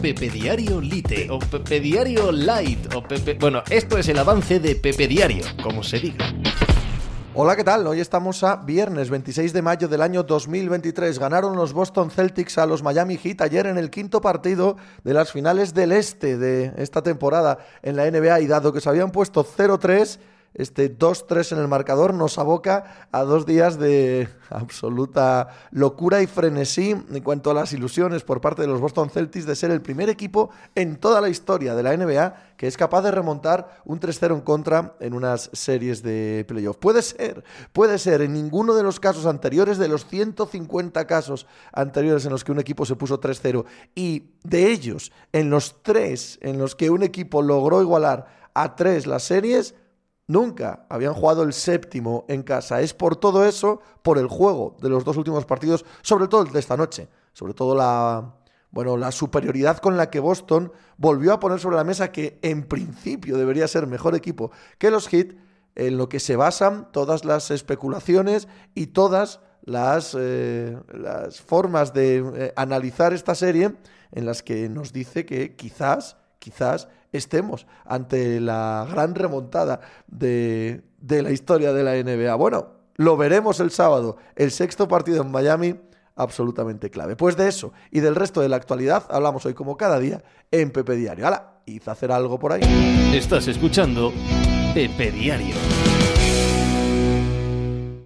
Pepe Diario Lite o Pepe Diario Light o Pepe... Bueno, esto es el avance de Pepe Diario, como se diga. Hola, ¿qué tal? Hoy estamos a viernes 26 de mayo del año 2023. Ganaron los Boston Celtics a los Miami Heat ayer en el quinto partido de las finales del este de esta temporada en la NBA y dado que se habían puesto 0-3 este 2-3 en el marcador nos aboca a dos días de absoluta locura y frenesí en cuanto a las ilusiones por parte de los Boston Celtics de ser el primer equipo en toda la historia de la NBA que es capaz de remontar un 3-0 en contra en unas series de playoff. Puede ser, puede ser, en ninguno de los casos anteriores, de los 150 casos anteriores en los que un equipo se puso 3-0 y de ellos, en los tres en los que un equipo logró igualar a tres las series, Nunca habían jugado el séptimo en casa. Es por todo eso, por el juego de los dos últimos partidos, sobre todo el de esta noche, sobre todo la, bueno, la superioridad con la que Boston volvió a poner sobre la mesa que en principio debería ser mejor equipo que los Heat, en lo que se basan todas las especulaciones y todas las, eh, las formas de eh, analizar esta serie en las que nos dice que quizás, quizás estemos ante la gran remontada de, de la historia de la NBA. Bueno, lo veremos el sábado, el sexto partido en Miami absolutamente clave. Pues de eso y del resto de la actualidad hablamos hoy como cada día en Pepe Diario. ¡Hala! Hice hacer algo por ahí. Estás escuchando Pepe Diario.